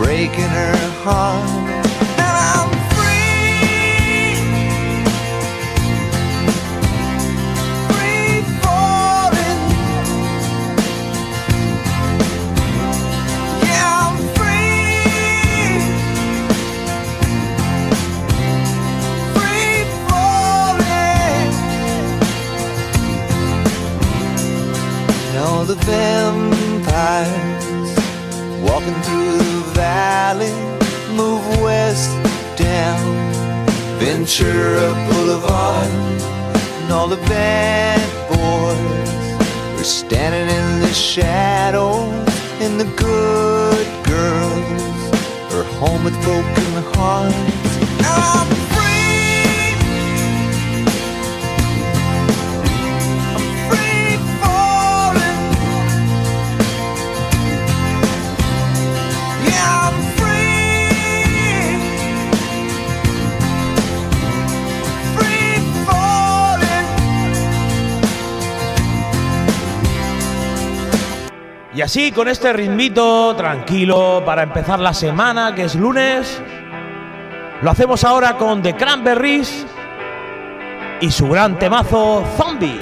breaking her heart. I'm free, free falling. Yeah, I'm free, free falling. The vampires walking through valley move west down Ventura Boulevard. And all the bad boys are standing in the shadows, and the good girls are home with broken hearts. I'm así, con este ritmito tranquilo para empezar la semana, que es lunes, lo hacemos ahora con The Cranberries y su gran temazo Zombie.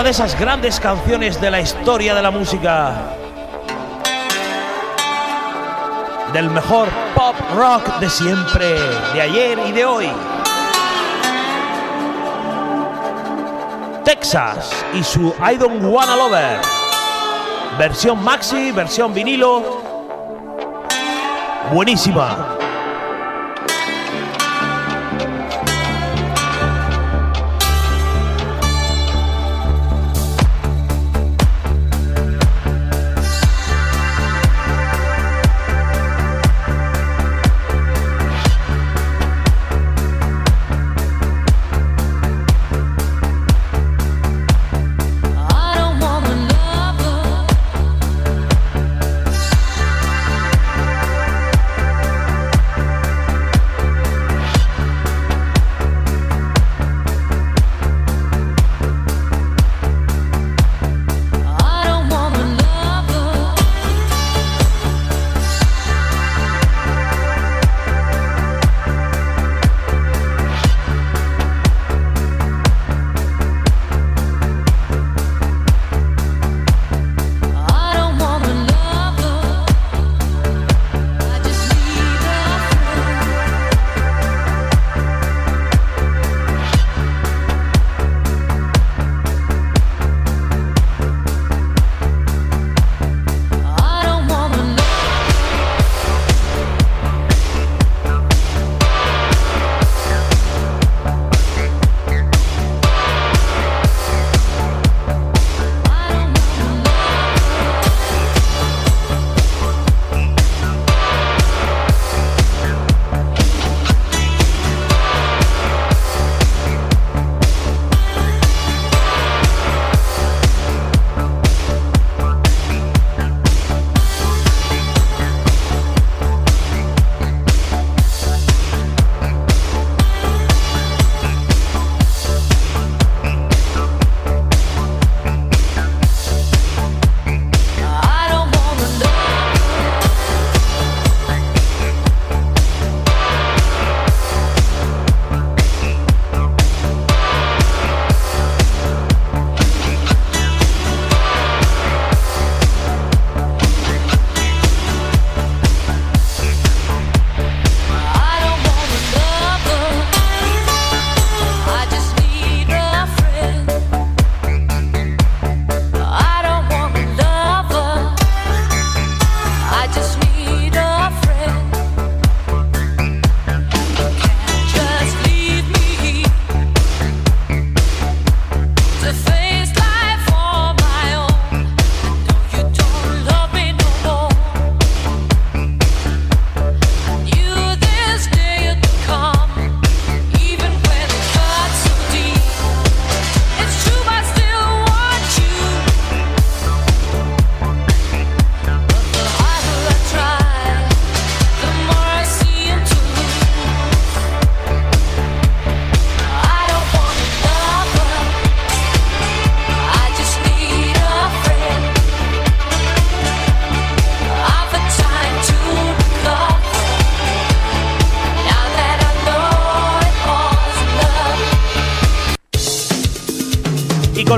Otra de esas grandes canciones de la historia de la música. Del mejor pop rock de siempre, de ayer y de hoy. Texas y su I Don't Wanna Lover. Versión maxi, versión vinilo. Buenísima.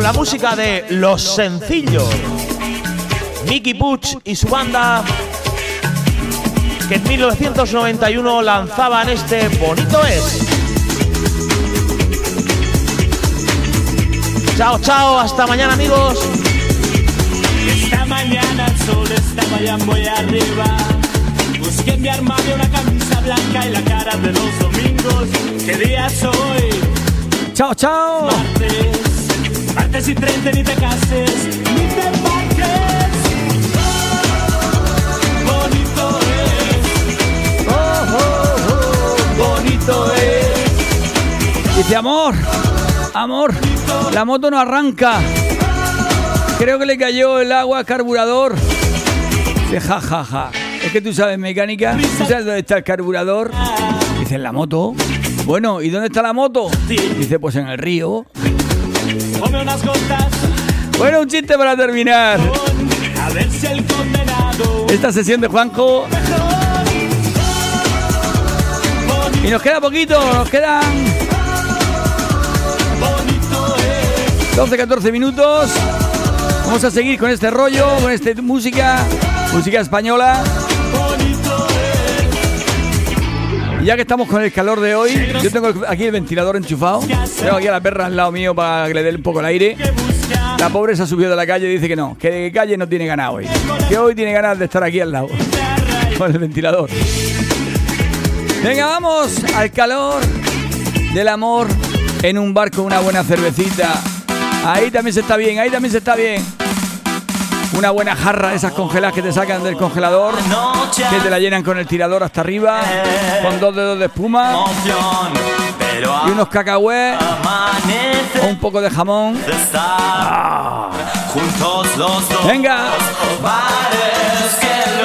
Con la música de Los Sencillos. Nicky Puch y su banda que en 1991 lanzaban este Bonito es. Chao, chao, hasta mañana amigos. Esta mañana el sol estaba ya muy arriba. Busqué en mi armario una camisa blanca y la cara de los domingos. ¿Qué día es hoy? Chao, chao. Martes. Y 30 ni te cases, ni te. Bonito es. Oh, oh, oh, bonito es. Dice amor, amor, la moto no arranca. Creo que le cayó el agua al carburador. Dice ja, ja, ja. Es que tú sabes mecánica, tú sabes dónde está el carburador. Dice en la moto. Bueno, ¿y dónde está la moto? Dice pues en el río. Come unas gotas, Bueno, un chiste para terminar. Esta sesión de Juanjo. Y nos queda poquito, nos quedan Bonito es. 12, 14 minutos. Vamos a seguir con este rollo, con esta música, música española. Ya que estamos con el calor de hoy, yo tengo aquí el ventilador enchufado. Tengo aquí a la perra al lado mío para que le dé un poco el aire. La pobre se ha subido de la calle y dice que no, que de calle no tiene ganas hoy. Que hoy tiene ganas de estar aquí al lado. Con el ventilador. Venga, vamos al calor del amor en un bar con una buena cervecita. Ahí también se está bien, ahí también se está bien. Una buena jarra de esas congeladas que te sacan del congelador, que te la llenan con el tirador hasta arriba, con dos dedos de espuma y unos cacahués o un poco de jamón. Ah. Venga.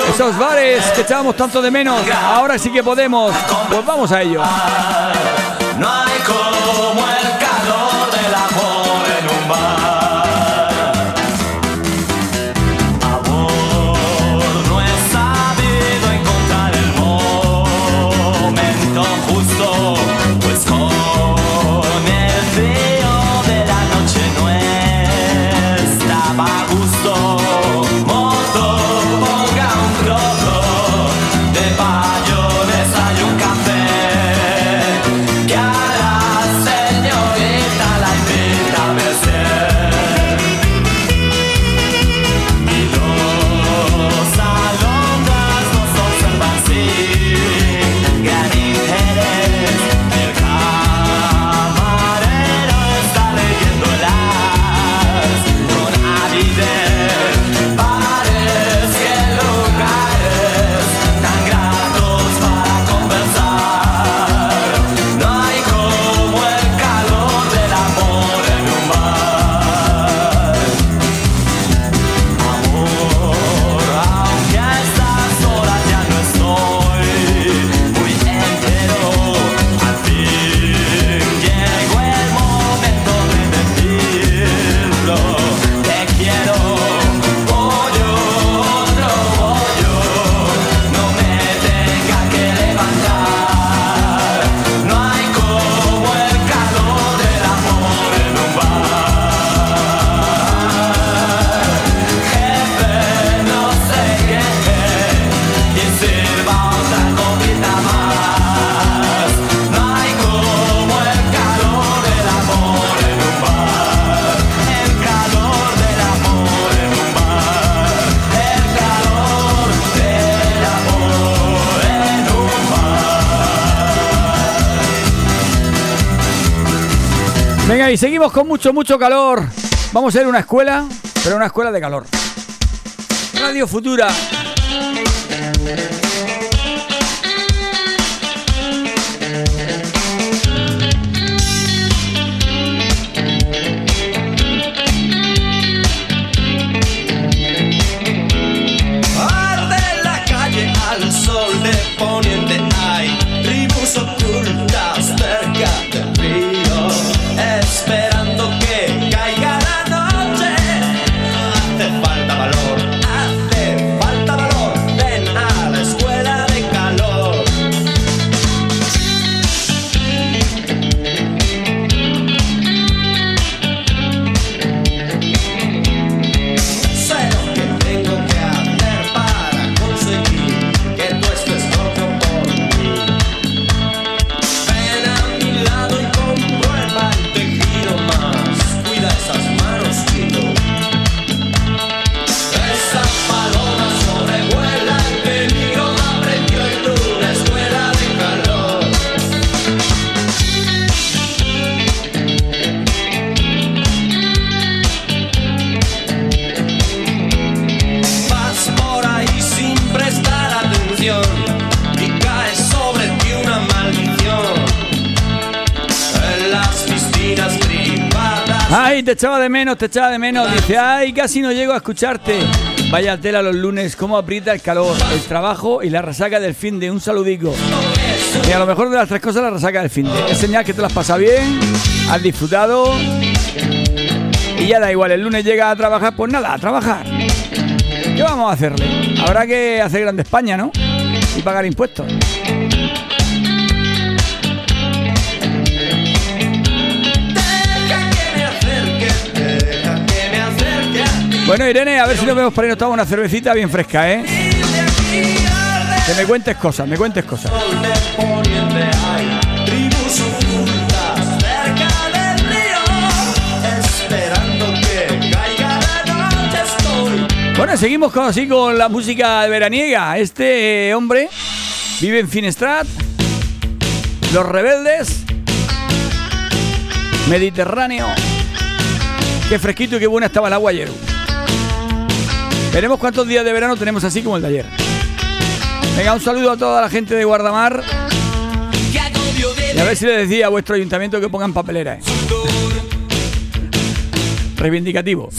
Esos bares que echábamos tanto de menos, ahora sí que podemos. Pues vamos a ello. Seguimos con mucho, mucho calor. Vamos a ir a una escuela, pero una escuela de calor. Radio Futura. Te echaba de menos, te echaba de menos. Dice, ay, casi no llego a escucharte. Vaya tela los lunes, cómo aprieta el calor, el trabajo y la resaca del fin de un saludico. Y a lo mejor de las tres cosas la resaca del fin de. Es señal que te las pasa bien, has disfrutado. Y ya da igual, el lunes llega a trabajar, pues nada, a trabajar. ¿Qué vamos a hacerle? Habrá que hacer grande España, ¿no? Y pagar impuestos. Bueno, Irene, a ver si nos vemos para irnos a tomar una cervecita bien fresca, ¿eh? Que me cuentes cosas, me cuentes cosas. Bueno, seguimos con, así con la música veraniega. Este eh, hombre vive en Finestrat, Los Rebeldes, Mediterráneo. Qué fresquito y qué buena estaba el agua ayer. Veremos cuántos días de verano tenemos así como el de ayer. Venga, un saludo a toda la gente de Guardamar. Y a ver si le decía a vuestro ayuntamiento que pongan papelera. ¿eh? Reivindicativo.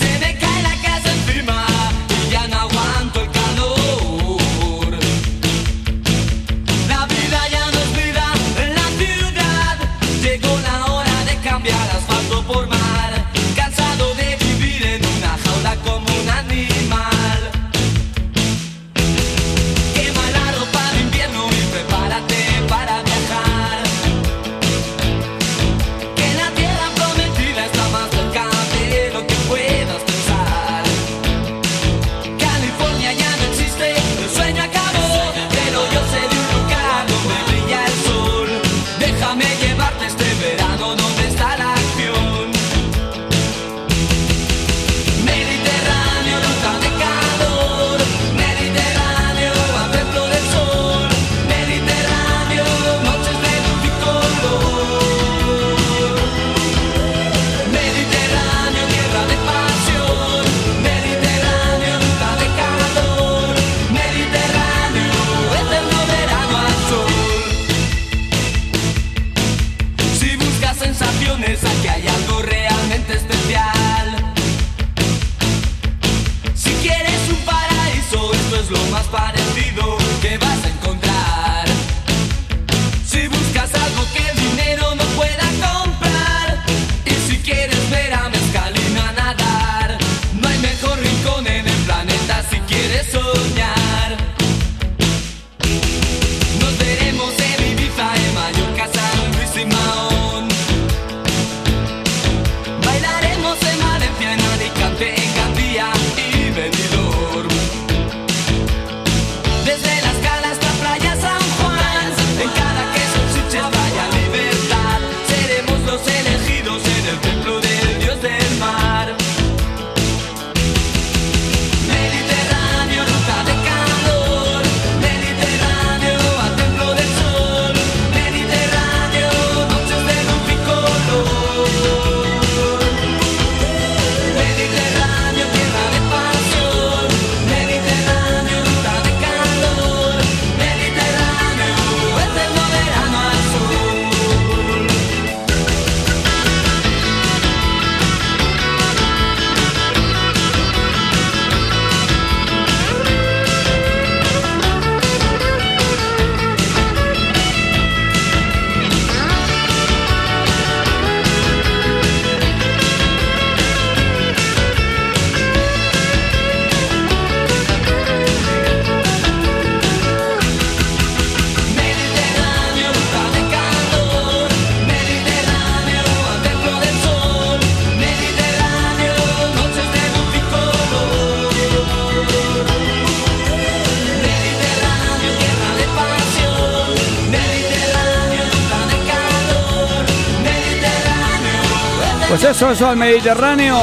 Eso al Mediterráneo.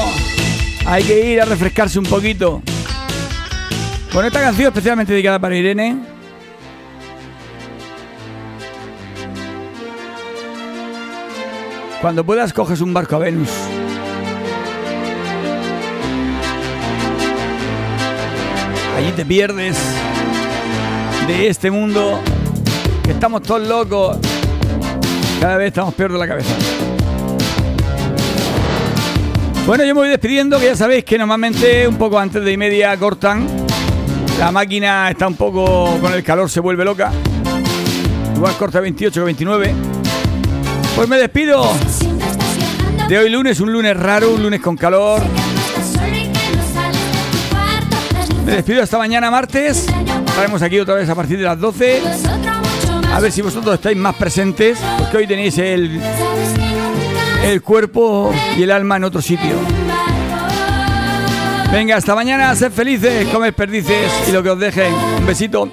Hay que ir a refrescarse un poquito. Con esta canción especialmente dedicada para Irene. Cuando puedas coges un barco a Venus. Allí te pierdes de este mundo. Estamos todos locos. Cada vez estamos peor de la cabeza. Bueno, yo me voy despidiendo, que ya sabéis que normalmente un poco antes de y media cortan. La máquina está un poco con el calor, se vuelve loca. Igual corta 28 que 29. Pues me despido de hoy lunes, un lunes raro, un lunes con calor. Me despido hasta mañana martes. Estaremos aquí otra vez a partir de las 12. A ver si vosotros estáis más presentes, porque hoy tenéis el, el cuerpo y el alma en otro sitio. Venga, hasta mañana, sed felices, comed perdices y lo que os dejen. Un besito.